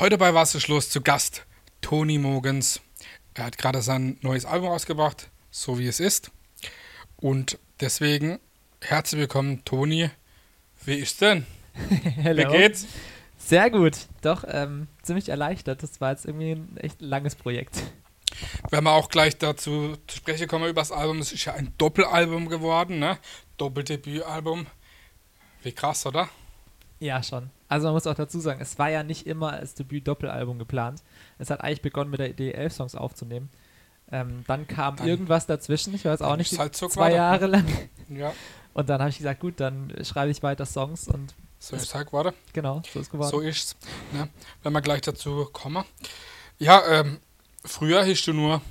Heute bei Was ist Schluss zu Gast Tony Mogens. Er hat gerade sein neues Album rausgebracht, so wie es ist. Und deswegen herzlich willkommen, Toni. Wie ist denn? Hello. Wie geht's? Sehr gut. Doch, ähm, ziemlich erleichtert. Das war jetzt irgendwie ein echt langes Projekt. Wenn wir auch gleich dazu zu sprechen kommen über das Album, es ist ja ein Doppelalbum geworden, ne? Doppeldebütalbum. Wie krass, oder? Ja, schon. Also man muss auch dazu sagen, es war ja nicht immer als Debüt-Doppelalbum geplant. Es hat eigentlich begonnen mit der Idee, elf Songs aufzunehmen. Ähm, dann kam Dann- irgendwas dazwischen, ich weiß auch nicht, ist halt so zwei. Jahre lang. Ja, Und dann habe ich gesagt, gut, dann schreibe ich weiter Songs und so ist halt geworden. genau, so ist geworden. So ist's. Ne? Wenn wir gleich dazu kommen. Ja, ähm, früher hieß du nur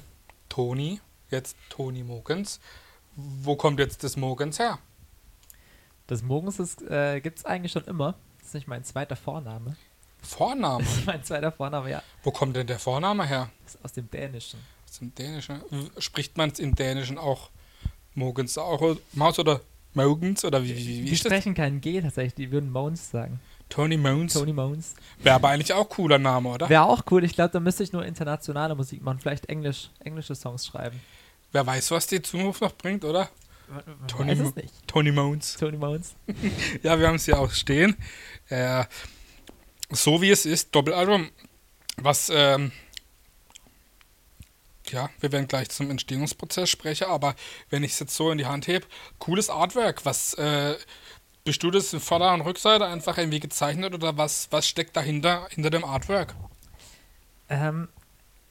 Toni, jetzt Toni Mogens. Wo kommt jetzt das Mogens her? Das Mogens äh, gibt es eigentlich schon immer. Nicht mein zweiter Vorname. Vorname. Das ist mein zweiter Vorname, ja. Wo kommt denn der Vorname her? Das ist aus dem Dänischen. Aus dem Dänischen. Spricht man es im Dänischen auch Mogens auch Maus oder Mogens oder wie, wie, wie Die ist das? sprechen keinen G tatsächlich, die würden Moans sagen. Tony Mogens. Tony Moans. Wäre aber eigentlich auch cooler Name, oder? Wäre auch cool. Ich glaube, da müsste ich nur internationale Musik machen. Vielleicht Englisch, englische Songs schreiben. Wer weiß, was die Zukunft noch bringt, oder? Tony weiß es nicht. Tony Mogens. Tony Moans. Ja, wir haben es hier auch stehen. Äh, so wie es ist, Doppelalbum. Was, ähm, ja, wir werden gleich zum Entstehungsprozess sprechen, aber wenn ich es jetzt so in die Hand hebe, cooles Artwork. Was, äh, bist du das in Vorder- und Rückseite einfach irgendwie gezeichnet oder was, was steckt dahinter, hinter dem Artwork? Ähm,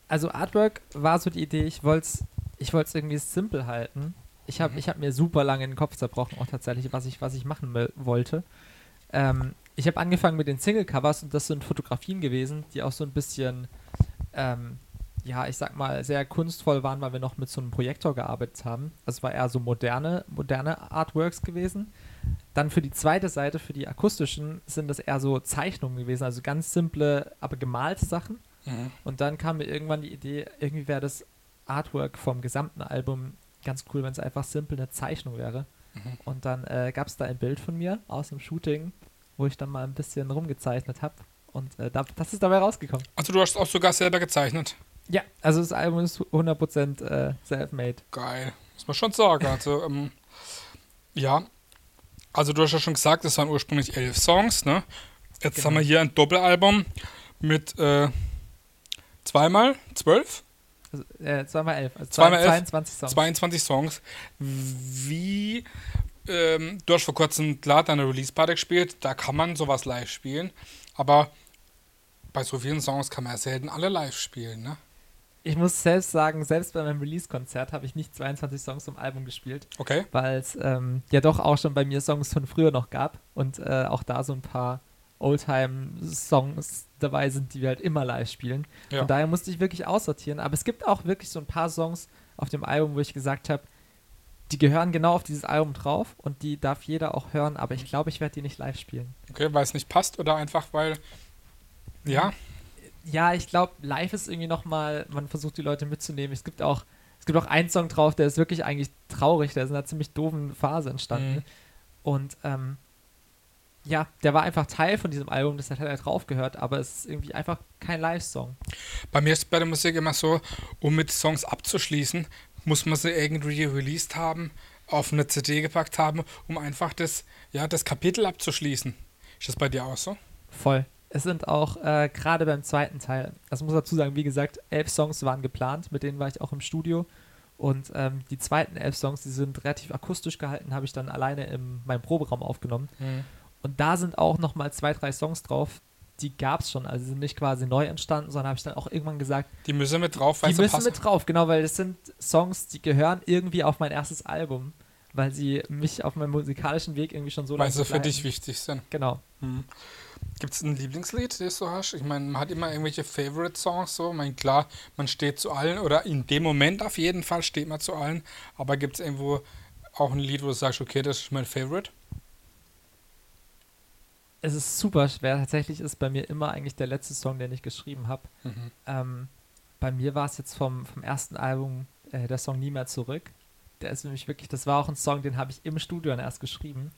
also Artwork war so die Idee, ich wollte es ich wollt's irgendwie simpel halten. Ich habe Mhm. ich hab mir super lange den Kopf zerbrochen, auch tatsächlich, was ich, was ich machen wollte. Ähm, ich habe angefangen mit den Single-Covers und das sind Fotografien gewesen, die auch so ein bisschen, ähm, ja, ich sag mal, sehr kunstvoll waren, weil wir noch mit so einem Projektor gearbeitet haben. Also es war eher so moderne, moderne Artworks gewesen. Dann für die zweite Seite, für die akustischen, sind das eher so Zeichnungen gewesen, also ganz simple, aber gemalte Sachen. Mhm. Und dann kam mir irgendwann die Idee, irgendwie wäre das Artwork vom gesamten Album ganz cool, wenn es einfach simpel eine Zeichnung wäre. Mhm. Und dann äh, gab es da ein Bild von mir aus dem Shooting, wo ich dann mal ein bisschen rumgezeichnet habe. Und äh, da, das ist dabei rausgekommen. Also du hast auch sogar selber gezeichnet. Ja, also das Album ist 100% äh, self-made. Geil, muss man schon sagen. Also, ähm, ja, also du hast ja schon gesagt, es waren ursprünglich elf Songs, ne? Jetzt Genau. haben wir hier ein Doppelalbum mit äh, zweimal zwölf, äh, zweimal elf, also Zweimal elf, 22 Songs. 22 Songs. Wie, ähm, du hast vor kurzem klar deine Release-Party gespielt, da kann man sowas live spielen, aber bei so vielen Songs kann man ja selten alle live spielen, ne? Ich muss selbst sagen, selbst bei meinem Release-Konzert habe ich nicht 22 Songs vom Album gespielt. Okay. weil es ähm, ja doch auch schon bei mir Songs von früher noch gab und äh, auch da so ein paar Oldtime-Songs dabei sind, die wir halt immer live spielen. Ja. Von daher musste ich wirklich aussortieren. Aber es gibt auch wirklich so ein paar Songs auf dem Album, wo ich gesagt habe, die gehören genau auf dieses Album drauf und die darf jeder auch hören, aber ich glaube, ich werde die nicht live spielen. Okay, weil es nicht passt oder einfach weil, ja, Ja, ich glaube, live ist irgendwie nochmal, man versucht die Leute mitzunehmen. Es gibt auch, es gibt auch einen Song drauf, der ist wirklich eigentlich traurig, der ist in einer ziemlich doofen Phase entstanden. Mhm. Und ähm, ja, der war einfach Teil von diesem Album, das hat er drauf gehört, aber es ist irgendwie einfach kein Live-Song. Bei mir ist bei der Musik immer so, um mit Songs abzuschließen, muss man sie irgendwie released haben, auf eine CD gepackt haben, um einfach das, ja, das Kapitel abzuschließen. Ist das bei dir auch so? Voll. Es sind auch äh, gerade beim zweiten Teil, das muss dazu sagen, wie gesagt, elf Songs waren geplant, mit denen war ich auch im Studio. Und ähm, die zweiten elf Songs, die sind relativ akustisch gehalten, habe ich dann alleine in meinem Proberaum aufgenommen. Und da sind auch nochmal zwei, drei Songs drauf, die gab es schon. Also sind nicht quasi neu entstanden, sondern habe ich dann auch irgendwann gesagt, Die müssen mit drauf, weil die sie müssen passen. mit drauf, genau, weil das sind Songs, die gehören irgendwie auf mein erstes Album, weil sie mich auf meinem musikalischen Weg irgendwie schon so weil lange sie für dich wichtig sind. Genau. Hm. Gibt es ein Lieblingslied, das du hast? Ich meine, man hat immer irgendwelche Favorite-Songs so. Ich meine, klar, man steht zu allen oder in dem Moment auf jeden Fall steht man zu allen. Aber gibt es irgendwo auch ein Lied, wo du sagst, okay, das ist mein Favorite? Es ist super schwer. Tatsächlich ist bei mir immer eigentlich der letzte Song, den ich geschrieben habe. Mhm. Ähm, bei mir war es jetzt vom, vom ersten Album äh, der Song Nie mehr zurück. Der ist nämlich wirklich, das war auch ein Song, den habe ich im Studio dann erst geschrieben.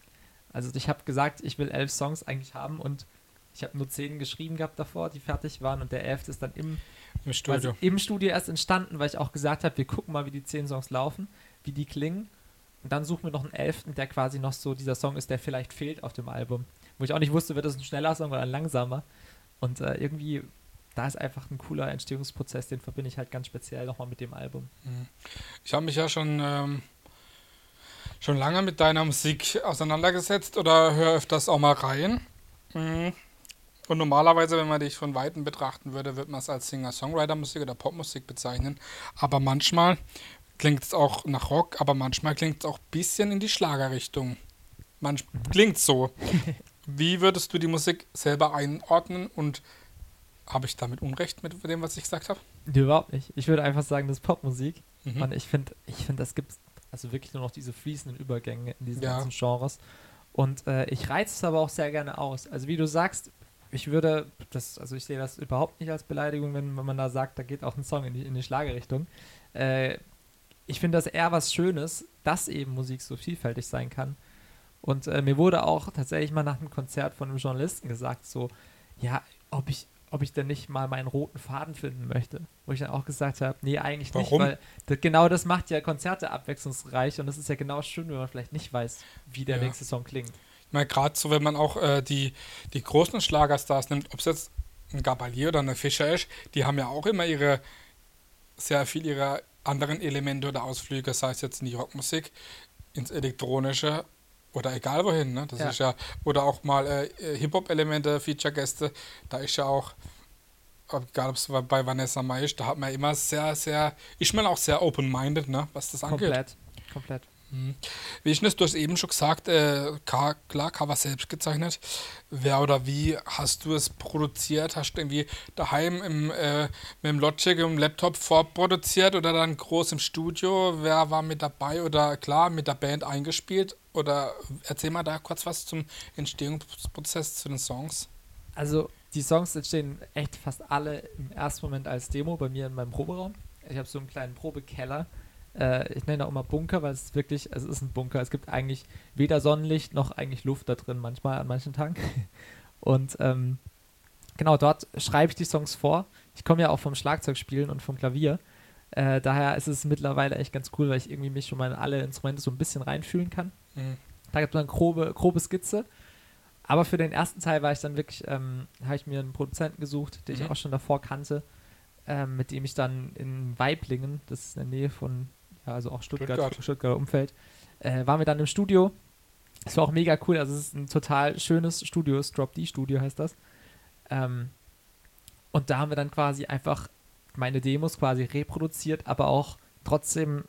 Also ich habe gesagt, ich will elf Songs eigentlich haben und Ich habe nur zehn geschrieben gehabt davor, die fertig waren und der elfte ist dann im Im Studio. quasi im Studio erst entstanden, weil ich auch gesagt habe, wir gucken mal, wie die zehn Songs laufen, wie die klingen. Und dann suchen wir noch einen elften, der quasi noch so dieser Song ist, der vielleicht fehlt auf dem Album. Wo ich auch nicht wusste, wird das ein schneller Song oder ein langsamer. Und äh, irgendwie, da ist einfach ein cooler Entstehungsprozess, den verbinde ich halt ganz speziell nochmal mit dem Album. Ich habe mich ja schon, ähm, schon lange mit deiner Musik auseinandergesetzt oder höre öfters auch mal rein. Mhm. Und normalerweise, wenn man dich von Weitem betrachten würde, würde man es als Singer-Songwriter-Musik oder Popmusik bezeichnen. Aber manchmal klingt es auch nach Rock, aber manchmal klingt es auch ein bisschen in die Schlagerrichtung. Manchmal klingt so. Wie würdest du die Musik selber einordnen und habe ich damit Unrecht mit dem, was ich gesagt habe? Nee, überhaupt nicht. Ich würde einfach sagen, das ist Popmusik. Mhm. Und ich finde, ich finde, das gibt also wirklich nur noch diese fließenden Übergänge in diesen Ja. ganzen Genres. Und äh, ich reize es aber auch sehr gerne aus. Also wie du sagst, ich würde, das, also ich sehe das überhaupt nicht als Beleidigung, wenn, wenn man da sagt, da geht auch ein Song in die, in die Schlagerrichtung. Äh, ich finde das eher was Schönes, dass eben Musik so vielfältig sein kann. Und äh, mir wurde auch tatsächlich mal nach einem Konzert von einem Journalisten gesagt, so, ja, ob ich, ob ich denn nicht mal meinen roten Faden finden möchte. Wo ich dann auch gesagt habe, nee, eigentlich Warum? nicht, weil das, genau das macht ja Konzerte abwechslungsreich und es ist ja genau schön, wenn man vielleicht nicht weiß, wie der Ja. nächste Song klingt. Ich meine, gerade so, wenn man auch äh, die, die großen Schlagerstars nimmt, ob es jetzt ein Gabalier oder eine Fischer ist, die haben ja auch immer ihre, sehr viel ihrer anderen Elemente oder Ausflüge, sei es jetzt in die Rockmusik, ins Elektronische oder egal wohin, ne? Das Ja. ist ja, oder auch mal äh, Hip-Hop-Elemente, Feature-Gäste, da ist ja auch, egal ob es bei Vanessa Mai ist, da hat man immer sehr, sehr, ist man auch sehr open-minded, ne? Was das angeht. Komplett. Komplett. Mhm. Wie ich das, du hast eben schon gesagt, äh, klar, Cover selbst gezeichnet. Wer oder wie hast du es produziert? Hast du irgendwie daheim im, äh, mit dem Logic im Laptop vorproduziert oder dann groß im Studio? Wer war mit dabei oder klar mit der Band eingespielt? Oder erzähl mal da kurz was zum Entstehungsprozess zu den Songs. Also die Songs entstehen echt fast alle im ersten Moment als Demo bei mir in meinem Proberaum. Ich habe so einen kleinen Probekeller. Äh, ich nenne auch immer Bunker, weil es wirklich, es ist ein Bunker. Es gibt eigentlich weder Sonnenlicht noch eigentlich Luft da drin manchmal an manchen Tagen. Und ähm, genau dort schreibe ich die Songs vor. Ich komme ja auch vom Schlagzeugspielen und vom Klavier. Äh, daher ist es mittlerweile echt ganz cool, weil ich irgendwie mich schon mal in alle Instrumente so ein bisschen reinfühlen kann. Mhm. Da gibt es eine grobe, grobe Skizze. Aber für den ersten Teil war ich dann wirklich, ähm, habe ich mir einen Produzenten gesucht, den Mhm. ich auch schon davor kannte, ähm, mit dem ich dann in Weiblingen, das ist in der Nähe von, ja, also auch Stuttgart, Stuttgart. Stuttgarter Umfeld, äh, waren wir dann im Studio. Es war auch mega cool, also es ist ein total schönes Studio, das Drop D Studio heißt das. Ähm, und da haben wir dann quasi einfach meine Demos quasi reproduziert, aber auch trotzdem,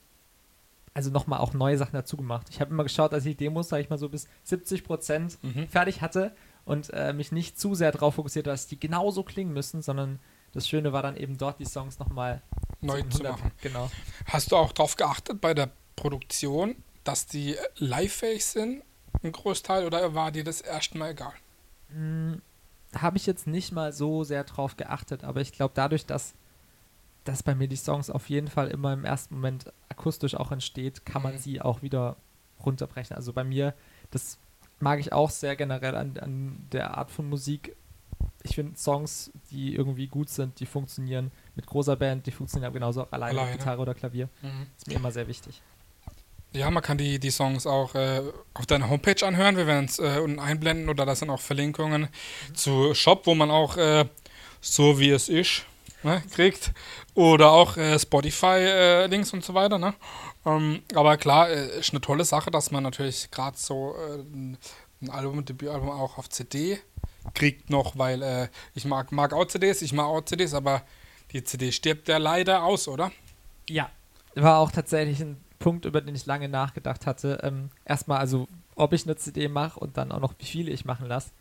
also nochmal auch neue Sachen dazu gemacht. Ich habe immer geschaut, dass ich die Demos, sage ich mal, so bis 70 Prozent Mhm. fertig hatte und äh, mich nicht zu sehr darauf fokussiert, dass die genauso klingen müssen, sondern das Schöne war dann eben dort die Songs nochmal Neu zu machen. Genau. Hast du auch darauf geachtet bei der Produktion, dass die live-fähig sind, ein Großteil, oder war dir das erstmal egal? Hm, habe ich jetzt nicht mal so sehr drauf geachtet, aber ich glaube, dadurch, dass, dass bei mir die Songs auf jeden Fall immer im ersten Moment akustisch auch entsteht, kann man Mhm. sie auch wieder runterbrechen. Also bei mir, das mag ich auch sehr generell an, an der Art von Musik. Ich finde Songs, die irgendwie gut sind, die funktionieren mit großer Band, die funktionieren aber genauso auch alleine, Alleine. Gitarre oder Klavier. Ist mir immer sehr wichtig. Ja, man kann die, die Songs auch äh, auf deiner Homepage anhören. Wir werden es äh, unten einblenden oder da sind auch Verlinkungen zu Shop, wo man auch äh, so wie es ist ne, kriegt. Oder auch äh, Spotify-Links und so weiter. Ne? Ähm, aber klar, äh, ist eine tolle Sache, dass man natürlich gerade so äh, ein ein Album, ein Debütalbum auch auf CD kriegt noch, weil äh, ich mag, mag auch CDs, ich mag auch CDs, aber die CD stirbt ja leider aus, oder? Ja. War auch tatsächlich ein Punkt, über den ich lange nachgedacht hatte. Ähm, erstmal, also, ob ich eine CD mache und dann auch noch, wie viele ich machen lasse.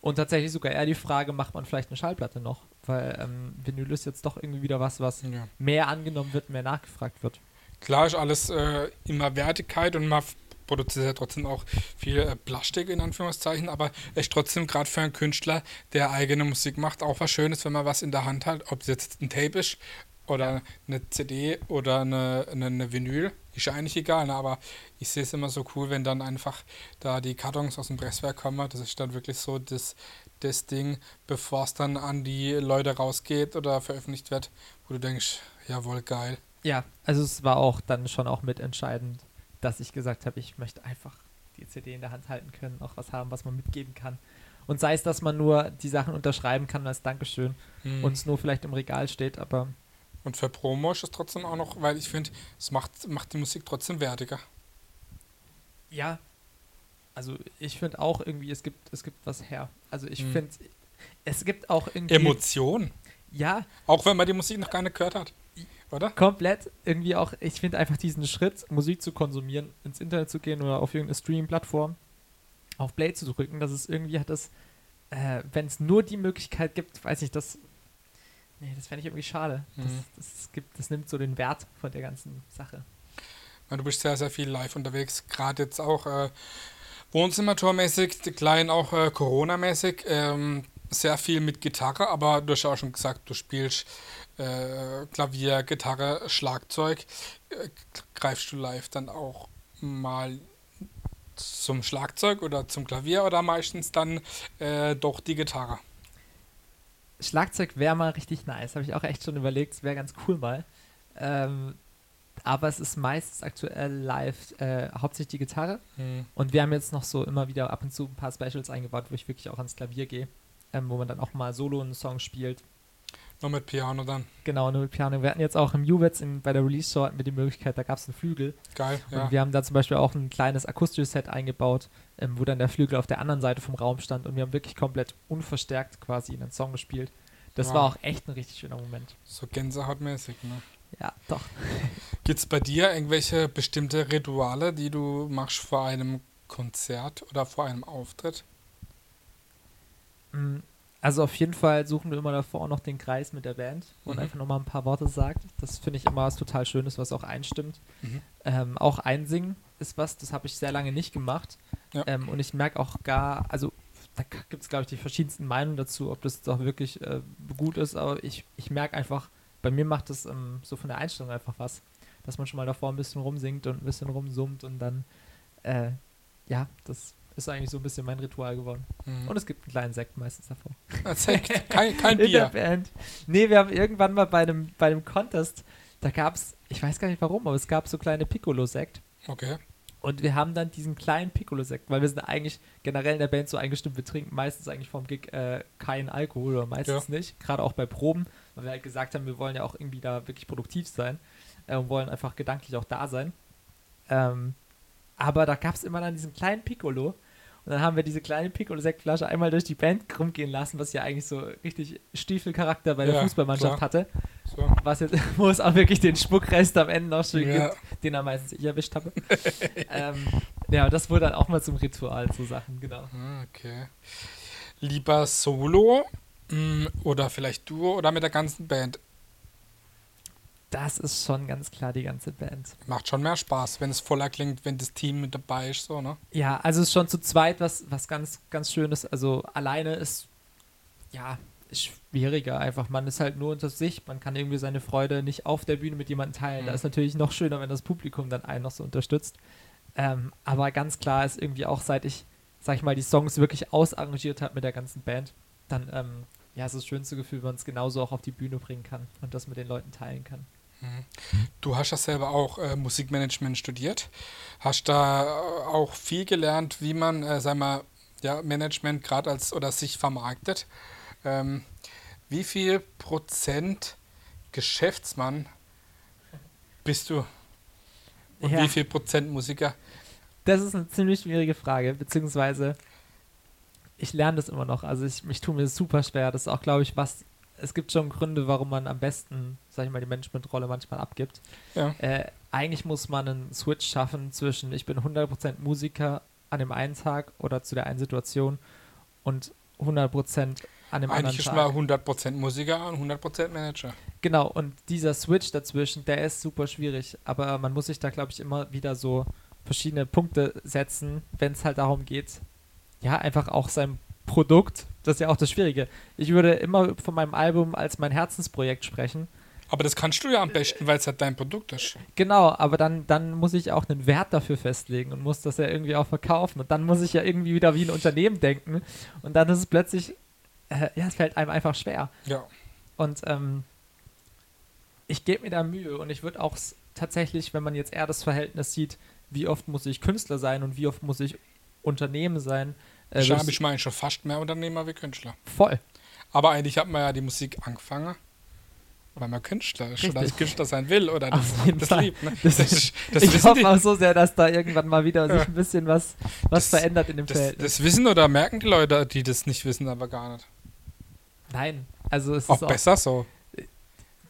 Und tatsächlich sogar eher die Frage, macht man vielleicht eine Schallplatte noch? Weil ähm, Vinyl ist jetzt doch irgendwie wieder was, was Ja. mehr angenommen wird, mehr nachgefragt wird. Klar ist alles äh, immer Wertigkeit und man produziert ja trotzdem auch viel äh, Plastik in Anführungszeichen, aber es ist trotzdem gerade für einen Künstler, der eigene Musik macht, auch was Schönes, wenn man was in der Hand hat, ob es jetzt ein Tape ist oder eine CD oder eine, eine, eine Vinyl. Ist ja eigentlich egal, ne? aber ich sehe es immer so cool, wenn dann einfach da die Kartons aus dem Presswerk kommen. Das ist dann wirklich so das, das Ding, bevor es dann an die Leute rausgeht oder veröffentlicht wird, wo du denkst, jawohl, geil. Ja, also es war auch dann schon auch mitentscheidend, dass ich gesagt habe, ich möchte einfach die CD in der Hand halten können, auch was haben, was man mitgeben kann. Und sei es, dass man nur die Sachen unterschreiben kann als Dankeschön Hm. und es nur vielleicht im Regal steht, aber Und für Promo ist es trotzdem auch noch, weil ich finde, es macht, macht die Musik trotzdem wertiger. ja, also ich finde auch irgendwie, es gibt, es gibt was her. Also ich Mhm. finde, es gibt auch irgendwie. Emotion. Ja, Auch wenn man die Musik noch gar nicht gehört hat. Oder? komplett irgendwie auch, ich finde einfach diesen Schritt, Musik zu konsumieren, ins Internet zu gehen oder auf irgendeine Streaming-Plattform, auf Play zu drücken, dass es irgendwie hat das, äh, wenn es nur die Möglichkeit gibt, weiß ich, das, nee, das fände ich irgendwie schade. Das, Mhm. das, gibt, das nimmt so den Wert von der ganzen Sache. Du bist sehr, sehr viel live unterwegs. Gerade jetzt auch äh, Wohnzimmertourmäßig, klein auch äh, Corona-mäßig. Ähm, sehr viel mit Gitarre, aber du hast ja auch schon gesagt, du spielst äh, Klavier, Gitarre, Schlagzeug. Äh, greifst du live dann auch mal zum Schlagzeug oder zum Klavier oder meistens dann äh, doch die Gitarre? Schlagzeug wäre mal richtig nice, habe ich auch echt schon überlegt, wäre ganz cool mal. Ähm, aber es ist meistens aktuell live äh, hauptsächlich die Gitarre. Hm. Und wir haben jetzt noch so immer wieder ab und zu ein paar Specials eingebaut, wo ich wirklich auch ans Klavier gehe, ähm, wo man dann auch mal solo einen Song spielt. Nur mit Piano dann. Genau, nur mit Piano. Wir hatten jetzt auch im Jubitz in, bei der Release-Show hatten wir die Möglichkeit, da gab es einen Flügel. Geil, ja. Und wir haben da zum Beispiel auch ein kleines akustisches Set eingebaut, ähm, wo dann der Flügel auf der anderen Seite vom Raum stand. Und wir haben wirklich komplett unverstärkt quasi einen Song gespielt. Das Wow. war auch echt ein richtig schöner Moment. So gänsehautmäßig, ne? Ja, doch. Gibt es bei dir irgendwelche bestimmte Rituale, die du machst vor einem Konzert oder vor einem Auftritt? Mm, Also auf jeden Fall suchen wir immer davor auch noch den Kreis mit der Band, wo man Mhm. einfach nochmal ein paar Worte sagt. Das finde ich immer was total Schönes, was auch einstimmt. Mhm. Ähm, auch einsingen ist was, das habe ich sehr lange nicht gemacht. Ja. Ähm, und ich merke auch gar, also da gibt es, glaube ich, die verschiedensten Meinungen dazu, ob das doch wirklich äh, gut ist, aber ich, ich merke einfach, bei mir macht das ähm, so von der Einstellung einfach was, dass man schon mal davor ein bisschen rumsingt und ein bisschen rumsummt und dann, äh, ja, das ist eigentlich so ein bisschen mein Ritual geworden. Mhm. Und es gibt einen kleinen Sekt meistens davor. Sekt, kein, kein In der Bier. Band. Nee, wir haben irgendwann mal bei einem, bei einem Contest, da gab es, ich weiß gar nicht warum, aber es gab so kleine Piccolo-Sekt. Okay. Und wir haben dann diesen kleinen Piccolo-Sekt, weil wir sind eigentlich generell in der Band so eingestimmt, wir trinken meistens eigentlich vom Gig äh, keinen Alkohol oder meistens nicht. Gerade auch bei Proben, weil wir halt gesagt haben, wir wollen ja auch irgendwie da wirklich produktiv sein äh, und wollen einfach gedanklich auch da sein. Ähm, aber da gab es immer dann diesen kleinen Piccolo. Und dann haben wir diese kleine Piccolo-Sektflasche einmal durch die Band rumgehen lassen, was ja eigentlich so richtig Stiefelcharakter bei der Ja, Fußballmannschaft klar. hatte. So. Was jetzt, wo es auch wirklich den Spuckrest am Ende noch schön Ja. gibt, den er meistens ich erwischt habe. ähm, ja, das wurde dann auch mal zum Ritual, so Sachen, genau. Ah, Okay. Lieber Solo oder vielleicht Duo oder mit der ganzen Band? Das ist schon ganz klar die ganze Band. Macht schon mehr Spaß, wenn es voller klingt, wenn das Team mit dabei ist, so, ne? Ja, also es ist schon zu zweit was, was ganz, ganz Schönes. Also alleine ist, ja, ist schwieriger einfach. Man ist halt nur unter sich. Man kann irgendwie seine Freude nicht auf der Bühne mit jemandem teilen. Da Mhm. ist natürlich noch schöner, wenn das Publikum dann einen noch so unterstützt. Ähm, aber ganz klar ist irgendwie auch, seit ich, sag ich mal, die Songs wirklich ausarrangiert habe mit der ganzen Band, dann, ähm, ja, es ist das schönste Gefühl, wenn man es genauso auch auf die Bühne bringen kann und das mit den Leuten teilen kann. Du hast ja selber auch äh, Musikmanagement studiert. Hast da äh, auch viel gelernt, wie man, äh, sag mal, ja, Management gerade als oder sich vermarktet. Ähm, wie viel Prozent Geschäftsmann bist du? Und Ja. wie viel Prozent Musiker? Das ist eine ziemlich schwierige Frage, beziehungsweise ich lerne das immer noch. Also ich, ich tue mir das super schwer. Das ist auch, glaube ich, was. Es gibt schon Gründe, warum man am besten, sag ich mal, die Managementrolle manchmal abgibt. Ja. Äh, eigentlich muss man einen Switch schaffen zwischen ich bin 100% Musiker an dem einen Tag oder zu der einen Situation und 100% an dem Eigentlich ist anderen man Tag. 100% Musiker und 100% Manager. Genau, und dieser Switch dazwischen, der ist super schwierig. Aber man muss sich da, glaube ich, immer wieder so verschiedene Punkte setzen, wenn es halt darum geht, ja, einfach auch sein Produkt, das ist ja auch das Schwierige. Ich würde immer von meinem Album als mein Herzensprojekt sprechen, Aber das kannst du ja am besten, weil es halt dein Produkt ist. Genau, aber dann, dann muss ich auch einen Wert dafür festlegen und muss das ja irgendwie auch verkaufen. Und dann muss ich ja irgendwie wieder wie ein Unternehmen denken. Und dann ist es plötzlich, äh, ja, es fällt einem einfach schwer. Ja. Und ähm, ich gebe mir da Mühe und ich würde auch tatsächlich, wenn man jetzt eher das Verhältnis sieht, wie oft muss ich Künstler sein und wie oft muss ich Unternehmen sein, äh, habe ich meine schon fast mehr Unternehmer wie Künstler. voll. Aber eigentlich hat man ja die Musik angefangen, weil man Künstler ist oder Richtig. als Künstler sein will oder das, das liebt. Ne? Das, Das, ist- das, ich hoffe die, auch so sehr, dass da irgendwann mal wieder Ja. sich ein bisschen was, was Das- verändert in dem das, Verhältnis. das wissen oder merken die Leute, die das nicht wissen, aber gar nicht. Nein, also es Auch ist auch besser so.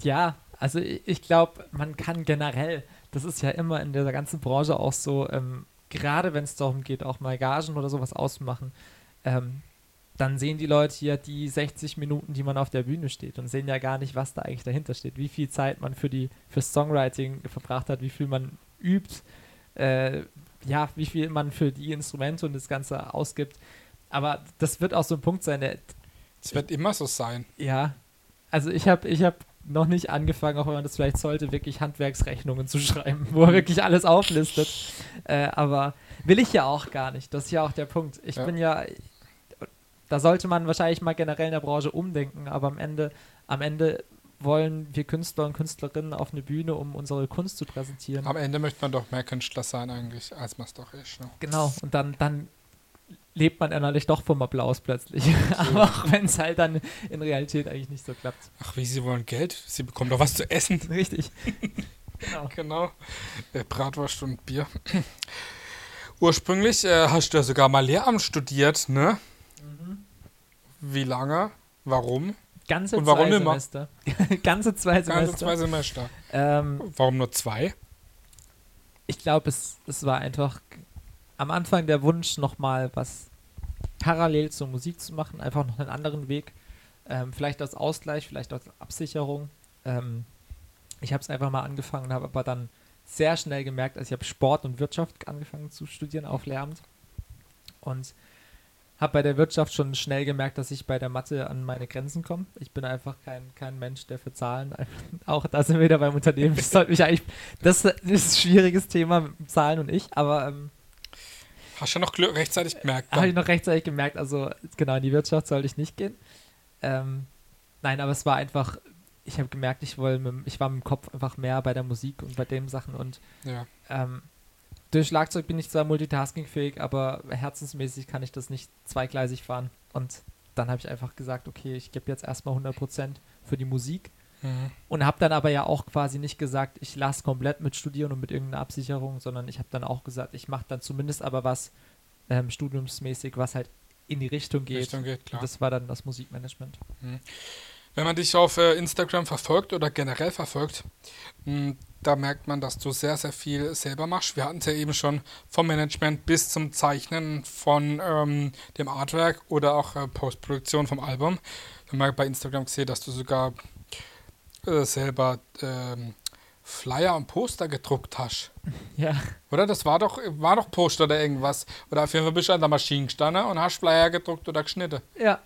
Ja, also ich, ich glaube, man kann generell, das ist ja immer in dieser ganzen Branche auch so, ähm, gerade wenn es darum geht, auch mal Gagen oder sowas auszumachen, ähm, dann sehen die Leute hier die 60 Minuten, die man auf der Bühne steht und sehen ja gar nicht, was da eigentlich dahinter steht, wie viel Zeit man für die fürs Songwriting verbracht hat, wie viel man übt, äh, ja, wie viel man für die Instrumente und das Ganze ausgibt. Aber das wird auch so ein Punkt sein, der, Es wird immer so sein. ja, also ich habe ich hab noch nicht angefangen, auch wenn man das vielleicht sollte, wirklich Handwerksrechnungen zu schreiben, wo er wirklich alles auflistet. Äh, aber will ich ja auch gar nicht. Das ist ja auch der Punkt. Ich Ja. bin ja, da sollte man wahrscheinlich mal generell in der Branche umdenken, aber am Ende, am Ende wollen wir Künstler und Künstlerinnen auf eine Bühne, um unsere Kunst zu präsentieren. Am Ende möchte man doch mehr Künstler sein eigentlich, als man es doch ist. Ne? Genau, und dann, dann lebt man innerlich doch vom Applaus plötzlich. aber auch wenn es halt dann in Realität eigentlich nicht so klappt. Ach, wie, sie wollen Geld? Sie bekommen doch was zu essen. Richtig. genau. Genau. Äh, Bratwurst und Bier. Ursprünglich äh, hast du ja sogar mal Lehramt studiert, ne? Mhm. Wie lange? Warum? Ganze Und warum zwei immer? Semester. Ganze zwei Semester. Ganze zwei Semester. Ähm, Warum nur zwei? ich glaube, es, es war einfach am Anfang der Wunsch, nochmal was parallel zur Musik zu machen, einfach noch einen anderen Weg. Ähm, vielleicht als Ausgleich, vielleicht als Absicherung. Ähm, ich habe es einfach mal angefangen, habe aber dann sehr schnell gemerkt, also ich habe Sport und Wirtschaft angefangen zu studieren auf Lehramt und habe bei der Wirtschaft schon schnell gemerkt, dass ich bei der Mathe an meine Grenzen komme. Ich bin einfach kein, kein Mensch, der für Zahlen, auch da sind wir wieder beim Unternehmen. Sollte mich eigentlich, das ist ein schwieriges Thema mit Zahlen und ich, aber ähm, Hast du noch rechtzeitig gemerkt? habe ich noch rechtzeitig gemerkt, also genau, in die Wirtschaft sollte ich nicht gehen. Ähm, nein, aber es war einfach, ich habe gemerkt, ich, wollte ich war mit dem Kopf einfach mehr bei der Musik und bei den Sachen und Ja. ähm, durch Schlagzeug bin ich zwar multitaskingfähig, aber herzensmäßig kann ich das nicht zweigleisig fahren. Und dann habe ich einfach gesagt, okay, ich gebe jetzt erstmal 100% für die Musik Mhm. und habe dann aber ja auch quasi nicht gesagt, ich lasse komplett mit studieren und mit irgendeiner Absicherung, sondern ich habe dann auch gesagt, ich mache dann zumindest aber was ähm, studiumsmäßig, was halt in die Richtung geht. Richtung geht, Und klar. das war dann das Musikmanagement. Wenn man dich auf äh, Instagram verfolgt oder generell verfolgt, mh, da merkt man, dass du sehr, sehr viel selber machst. Wir hatten es ja eben schon vom Management bis zum Zeichnen von ähm, dem Artwork oder auch äh, Postproduktion vom Album. Wir haben bei Instagram gesehen, dass du sogar äh, selber ähm, Flyer und Poster gedruckt hast. Ja, Oder? Das war doch, war doch Poster oder irgendwas. Oder auf jeden Fall bist du an der Maschine gestanden und hast Flyer gedruckt oder geschnitten. ja.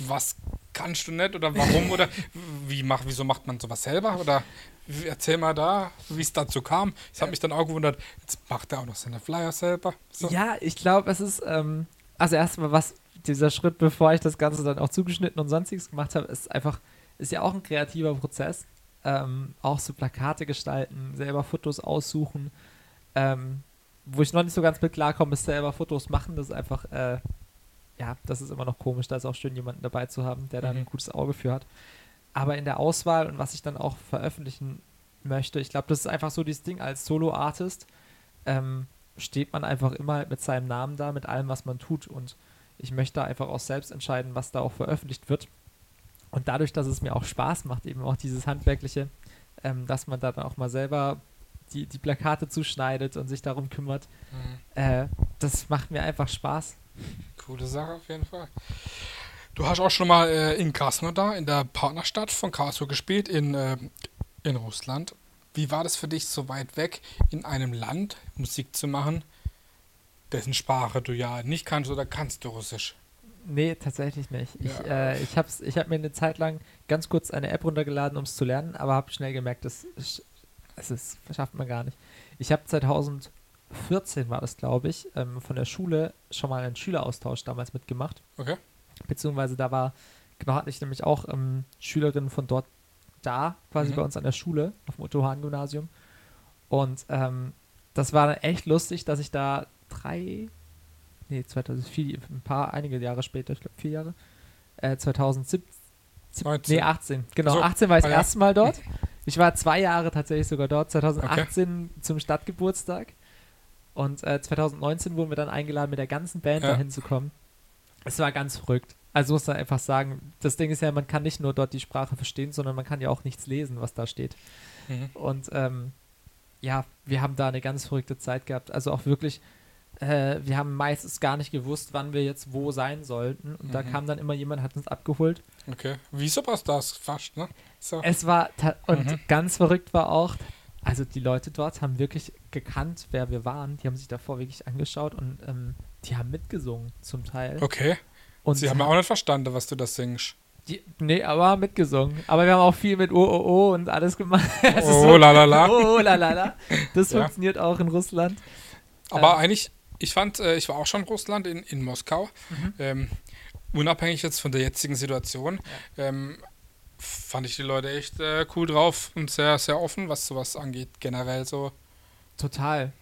was kannst du nicht oder warum oder wie mach, wieso macht man sowas selber oder erzähl mal da, wie es dazu kam. Ich habe mich dann auch gewundert, jetzt macht er auch noch seine Flyer selber. So. Ja, ich glaube, es ist, ähm, also erstmal was, dieser Schritt, bevor ich das Ganze dann auch zugeschnitten und sonstiges gemacht habe, ist einfach, ist ja auch ein kreativer Prozess. Ähm, auch so Plakate gestalten, selber Fotos aussuchen. Ähm, wo ich noch nicht so ganz mit klarkomme, ist selber Fotos machen. Das ist einfach, äh, ja, das ist immer noch komisch. Da ist auch schön, jemanden dabei zu haben, der da Mhm. ein gutes Auge für hat. Aber in der Auswahl und was ich dann auch veröffentlichen möchte, ich glaube, das ist einfach so dieses Ding als Solo-Artist. Ähm, steht man einfach immer halt mit seinem Namen da, mit allem, was man tut. Und ich möchte einfach auch selbst entscheiden, was da auch veröffentlicht wird. Und dadurch, dass es mir auch Spaß macht, eben auch dieses Handwerkliche, ähm, dass man da dann auch mal selber die, die Plakate zuschneidet und sich darum kümmert, Mhm. äh, das macht mir einfach Spaß. Coole Sache auf jeden Fall. Du hast auch schon mal äh, in Krasnodar, in der Partnerstadt von Karlsruhe gespielt, in, äh, in Russland. Wie war das für dich, so weit weg in einem Land Musik zu machen, dessen Sprache du ja nicht kannst oder kannst du Russisch? Nee, tatsächlich nicht. Ich, Ja. äh, ich habe ich hab mir eine Zeit lang ganz kurz eine App runtergeladen, um es zu lernen, aber habe schnell gemerkt, das, ist- es ist, schafft man gar nicht. Ich habe 2014 war das, glaube ich, ähm, von der Schule schon mal einen Schüleraustausch damals mitgemacht. Okay. Beziehungsweise da war, genau, hatte ich nämlich auch ähm, Schülerinnen von dort da, quasi Mhm. bei uns an der Schule, auf dem Otto-Hahn-Gymnasium. Und ähm, das war echt lustig, dass ich da drei, nee, 2004, ein paar, einige Jahre später, ich glaube vier Jahre, äh, 2017, 19. nee, 18, genau, So, 18 war ich ah das ja. erste Mal dort. Ich war zwei Jahre tatsächlich sogar dort, 2018 zum Stadtgeburtstag. Und äh, 2019 wurden wir dann eingeladen, mit der ganzen Band Ja. dahin zu kommen. Es war ganz verrückt. Also muss man einfach sagen, das Ding ist ja, man kann nicht nur dort die Sprache verstehen, sondern man kann ja auch nichts lesen, was da steht. Mhm. Und ähm, ja, wir haben da eine ganz verrückte Zeit gehabt. Also auch wirklich, äh, wir haben meistens gar nicht gewusst, wann wir jetzt wo sein sollten. Und da Mhm. kam dann immer jemand, hat uns abgeholt. Okay. Wie Superstars fast, ne? So. Es war, und Mhm. ganz verrückt war auch, also die Leute dort haben wirklich gekannt, wer wir waren. Die haben sich davor wirklich angeschaut und ähm, die haben mitgesungen zum Teil. Okay. Und Sie haben auch nicht verstanden, was du da singst. die, nee, aber mitgesungen. Aber wir haben auch viel mit Oh, oh, oh und alles gemacht. Oh, la, la, la. Oh, oh, la, la, la. Das Ja. funktioniert auch in Russland. Aber Ähm. eigentlich, ich fand, äh, ich war auch schon in Russland, in, in Moskau. Mhm. Ähm, unabhängig jetzt von der jetzigen Situation, ähm, fand ich die Leute echt äh, cool drauf und sehr, sehr offen, was sowas angeht, generell so. Total.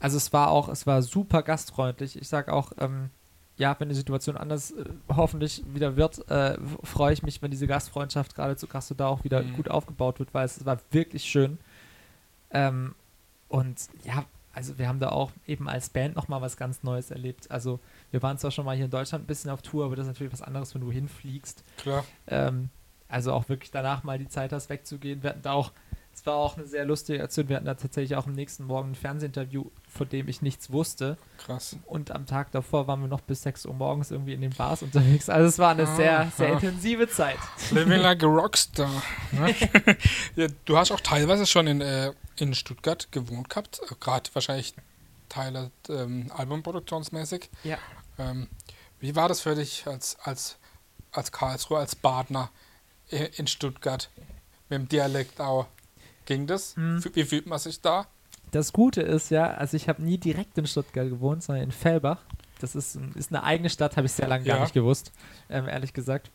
Also es war auch, es war super gastfreundlich. Ich sag auch, ähm, ja, wenn die Situation anders äh, hoffentlich wieder wird, äh, freue ich mich, wenn diese Gastfreundschaft gerade zu Krasnodar auch wieder Mhm. gut aufgebaut wird, weil es war wirklich schön. Ähm, und ja, also wir haben da auch eben als Band nochmal was ganz Neues erlebt. Also wir waren zwar schon mal hier in Deutschland ein bisschen auf Tour, aber das ist natürlich was anderes, wenn du hinfliegst. Klar. Ähm, also auch wirklich danach mal die Zeit hast, wegzugehen. Wir hatten da auch, es war auch eine sehr lustige Aktion. Wir hatten da tatsächlich auch am nächsten Morgen ein Fernsehinterview, von dem ich nichts wusste. Krass. Und am Tag davor waren wir noch bis 6 Uhr morgens irgendwie in den Bars unterwegs. Also es war eine Ah, sehr, sehr ah. intensive Zeit. Living like a Rockstar. Ne? ja, du hast auch teilweise schon in, äh, in Stuttgart gewohnt gehabt, gerade wahrscheinlich Teile ähm, albumproduktionsmäßig. Ja. Ähm, wie war das für dich als, als, als Karlsruhe, als Badner i- in Stuttgart mit dem Dialekt auch? Ging das? Hm. Wie fühlt man sich da? Das Gute ist ja, also ich habe nie direkt in Stuttgart gewohnt, sondern in Fellbach. Das ist, ist eine eigene Stadt, habe ich sehr lange gar Ja. nicht gewusst, ähm, ehrlich gesagt.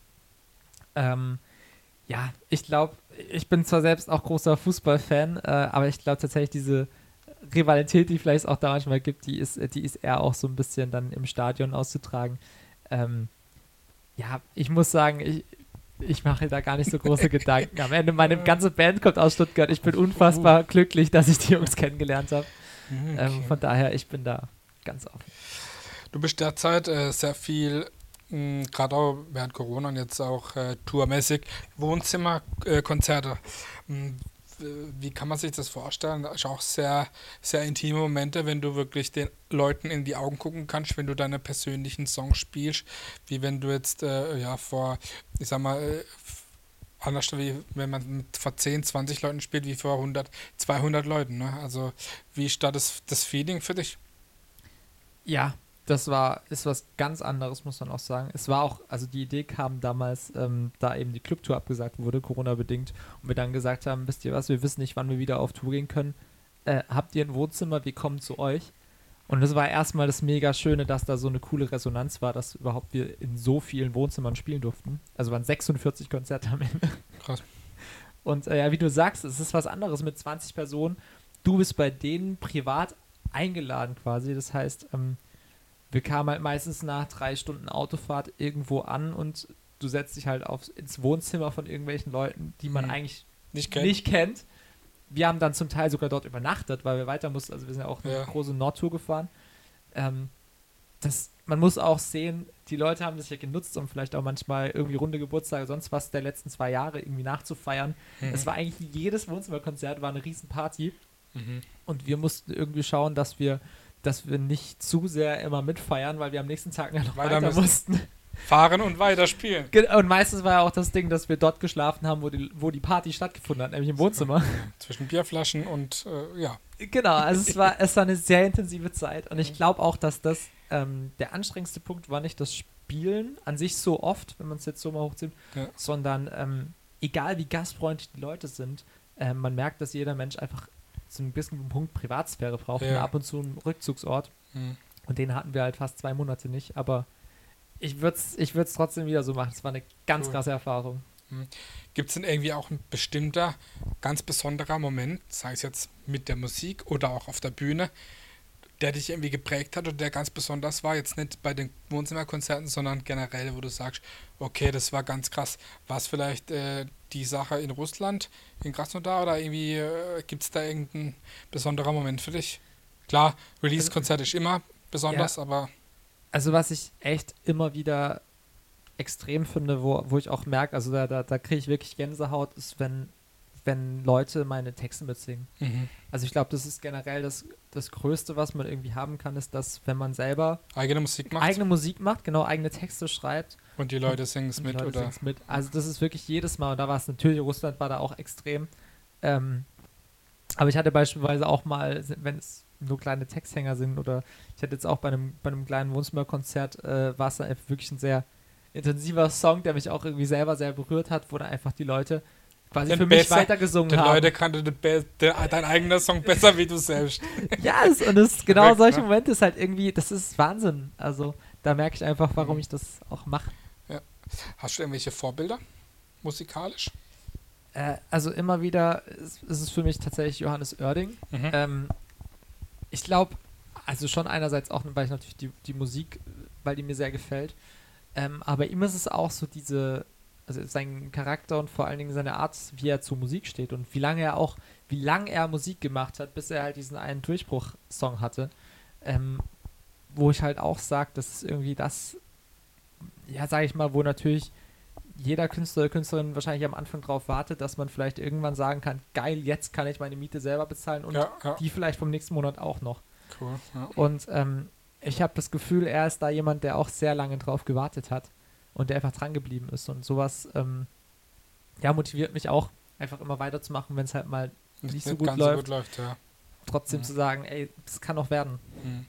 Ähm, ja, ich glaube, ich bin zwar selbst auch großer Fußballfan, äh, aber ich glaube tatsächlich diese Rivalität, die vielleicht auch da manchmal gibt, die ist, die ist eher auch so ein bisschen dann im Stadion auszutragen. Ähm, ja, ich muss sagen, ich, ich mache da gar nicht so große Gedanken. Am Ende, meine ganze Band kommt aus Stuttgart. Ich bin unfassbar glücklich, dass ich die Jungs kennengelernt habe. Mhm, Ähm, von daher, ich bin da ganz offen. Du bist derzeit äh, sehr viel, gerade auch während Corona und jetzt auch äh, tourmäßig, Wohnzimmerkonzerte. Äh, Wie kann man sich das vorstellen? Das ist auch sehr, sehr intime Momente, wenn du wirklich den Leuten in die Augen gucken kannst, wenn du deine persönlichen Songs spielst, wie wenn du jetzt äh, ja vor, ich sag mal, äh, anders wie wenn man mit vor 10, 20 Leuten spielt, wie vor 100, 200 Leuten. Ne? Also wie ist da das, das Feeling für dich? Ja, das war, ist was ganz anderes, muss man auch sagen. Es war auch, also die Idee kam damals, ähm, da eben die Clubtour abgesagt wurde, Corona-bedingt, und wir dann gesagt haben, wisst ihr was, wir wissen nicht, wann wir wieder auf Tour gehen können. Äh, habt ihr ein Wohnzimmer, wir kommen zu euch. Und das war erstmal das mega Schöne, dass da so eine coole Resonanz war, dass überhaupt wir in so vielen Wohnzimmern spielen durften. Also waren 46 Konzerte am Ende. Krass. Und äh, ja, wie du sagst, es ist was anderes mit 20 Personen. Du bist bei denen privat eingeladen quasi. Das heißt, ähm, wir kamen halt meistens nach drei Stunden Autofahrt irgendwo an und du setzt dich halt aufs, ins Wohnzimmer von irgendwelchen Leuten, die man Mhm. eigentlich Nicht kennt? nicht kennt. Wir haben dann zum Teil sogar dort übernachtet, weil wir weiter mussten. Also wir sind ja auch eine Ja. große Nordtour gefahren. Ähm, das, man muss auch sehen, die Leute haben das ja genutzt, um vielleicht auch manchmal irgendwie runde Geburtstage, sonst was der letzten zwei Jahre irgendwie nachzufeiern. Mhm. Es war eigentlich jedes Wohnzimmerkonzert war eine Riesenparty Mhm. und wir mussten irgendwie schauen, dass wir, dass wir nicht zu sehr immer mitfeiern, weil wir am nächsten Tag ja noch Weiter weiter, mussten. Fahren und weiterspielen. Ge- Und meistens war ja auch das Ding, dass wir dort geschlafen haben, wo die, wo die Party stattgefunden hat, nämlich im Wohnzimmer. Zwischen Bierflaschen und äh, ja. Genau, also es war, es war eine sehr intensive Zeit und ich glaube auch, dass das ähm, der anstrengendste Punkt war nicht das spielen, an sich so oft, wenn man es jetzt so mal hochzieht, Ja. sondern ähm, egal wie gastfreundlich die Leute sind, äh, man merkt, dass jeder Mensch einfach zu einem gewissen Punkt Privatsphäre braucht Ja. ab und zu einen Rückzugsort. Mhm. Und den hatten wir halt fast zwei Monate nicht, aber ich würde es ich würd's trotzdem wieder so machen. Es war eine ganz Cool. krasse Erfahrung. Gibt es denn irgendwie auch ein bestimmter, ganz besonderer Moment, sei es jetzt mit der Musik oder auch auf der Bühne, der dich irgendwie geprägt hat oder der ganz besonders war? Jetzt nicht bei den Wohnzimmerkonzerten, sondern generell, wo du sagst, okay, das war ganz krass. War es vielleicht äh, die Sache in Russland, in Krasnodar oder irgendwie äh, gibt es da irgendeinen besonderer Moment für dich? Klar, Release-Konzert ist immer besonders, aber Also was ich echt immer wieder extrem finde, wo, wo ich auch merke, also da, da, da kriege ich wirklich Gänsehaut, ist, wenn, wenn Leute meine Texte mitsingen. mhm. Also ich glaube, das ist generell das, das Größte, was man irgendwie haben kann, ist, dass wenn man selber eigene Musik macht eigene Musik macht, genau eigene Texte schreibt, und die Leute singen es die mit Leute oder mit. Also das ist wirklich jedes Mal, und da war es natürlich, Russland war da auch extrem. Ähm, aber ich hatte beispielsweise auch mal, wenn es nur kleine Texthänger sind, oder ich hatte jetzt auch bei einem, bei einem kleinen Wohnzimmerkonzert, äh, war es dann wirklich ein sehr intensiver Song, der mich auch irgendwie selber sehr berührt hat, wo dann einfach die Leute quasi Den für mich besser- weitergesungen die haben. Leute kannten dein eigener Song besser wie du selbst. Ja, es, und es genau solche ne? Momente ist halt irgendwie, das ist Wahnsinn. Also da merke ich einfach, warum Mhm. ich das auch mache. Hast du irgendwelche Vorbilder musikalisch? Äh, also immer wieder ist, ist es für mich tatsächlich Johannes Oerding. Mhm. Ähm, ich glaube, also schon einerseits auch, weil ich natürlich die, die Musik, weil die mir sehr gefällt. Ähm, aber ihm ist es auch so diese, also sein Charakter und vor allen Dingen seine Art, wie er zur Musik steht und wie lange er auch, wie lange er Musik gemacht hat, bis er halt diesen einen Durchbruch-Song hatte. Ähm, wo ich halt auch sage, das ist irgendwie das, ja, sage ich mal, wo natürlich jeder Künstler oder Künstlerin wahrscheinlich am Anfang drauf wartet, dass man vielleicht irgendwann sagen kann, geil, jetzt kann ich meine Miete selber bezahlen und ja, ja, die vielleicht vom nächsten Monat auch noch. cool. Ja. Und ähm, ich habe das Gefühl, er ist da jemand, der auch sehr lange drauf gewartet hat und der einfach dran geblieben ist. Und sowas, ähm, ja, motiviert mich auch, einfach immer weiterzumachen, wenn es halt mal nicht so gut läuft. so gut läuft, ja. trotzdem Mhm. zu sagen, ey, das kann noch werden. Mhm.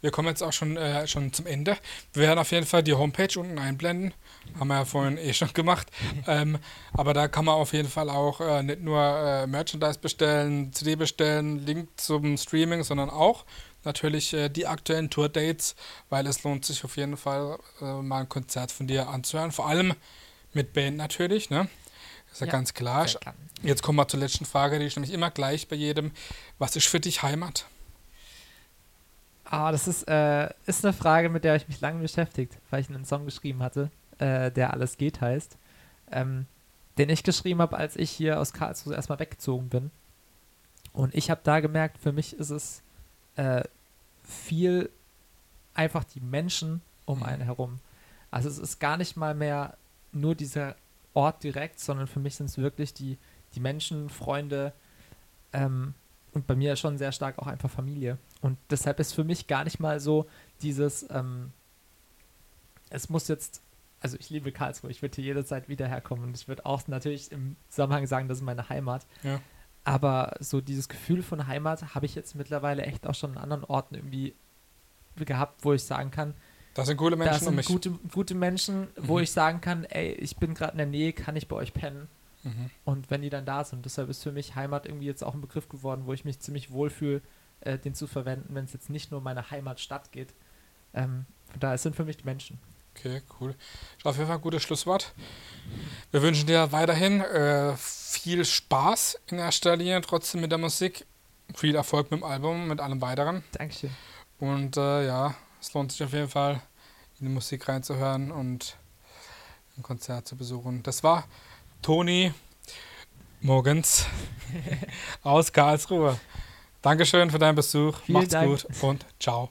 Wir kommen jetzt auch schon, äh, schon zum Ende. Wir werden auf jeden Fall die Homepage unten einblenden. Haben wir ja vorhin eh schon gemacht. ähm, aber da kann man auf jeden Fall auch äh, nicht nur äh, Merchandise bestellen, CD bestellen, Link zum Streaming, sondern auch natürlich äh, die aktuellen Tour-Dates, weil es lohnt sich auf jeden Fall äh, mal ein Konzert von dir anzuhören. Vor allem mit Band natürlich, ne? Ist ja, Ja, ganz klar. Jetzt kommen wir zur letzten Frage, die ist nämlich immer gleich bei jedem. Was ist für dich Heimat? Ah, das ist, äh, ist eine Frage, mit der ich mich lange beschäftigt, weil ich einen Song geschrieben hatte, äh, der Alles geht heißt, ähm, den ich geschrieben habe, als ich hier aus Karlsruhe erstmal weggezogen bin. Und ich habe da gemerkt, für mich ist es äh, viel einfach die Menschen um Mhm. einen herum. Also es ist gar nicht mal mehr nur dieser Ort direkt, sondern für mich sind es wirklich die, die Menschen, Freunde ähm, und bei mir schon sehr stark auch einfach Familie. Und deshalb ist für mich gar nicht mal so dieses, ähm, es muss jetzt, also ich liebe Karlsruhe, ich würde hier jederzeit wieder herkommen und ich würde auch natürlich im Zusammenhang sagen, das ist meine Heimat. Ja. Aber so dieses Gefühl von Heimat habe ich jetzt mittlerweile echt auch schon an anderen Orten irgendwie gehabt, wo ich sagen kann, Das sind coole Menschen da um sind mich. gute, gute Menschen, wo Mhm. ich sagen kann, ey, ich bin gerade in der Nähe, kann ich bei euch pennen? Mhm. Und wenn die dann da sind, deshalb ist für mich Heimat irgendwie jetzt auch ein Begriff geworden, wo ich mich ziemlich wohlfühle, äh, den zu verwenden, wenn es jetzt nicht nur um meine Heimatstadt geht. Ähm, von daher sind für mich die Menschen. Okay, cool. Auf jeden Fall ein gutes Schlusswort. Wir wünschen dir weiterhin äh, viel Spaß in erster Linie, trotzdem mit der Musik. Viel Erfolg mit dem Album, mit allem weiteren. Dankeschön. Und äh, ja, es lohnt sich auf jeden Fall, in die Musik reinzuhören und ein Konzert zu besuchen. Das war Toni Morgens aus Karlsruhe. Dankeschön für deinen Besuch. Vielen Macht's Dank. gut und ciao.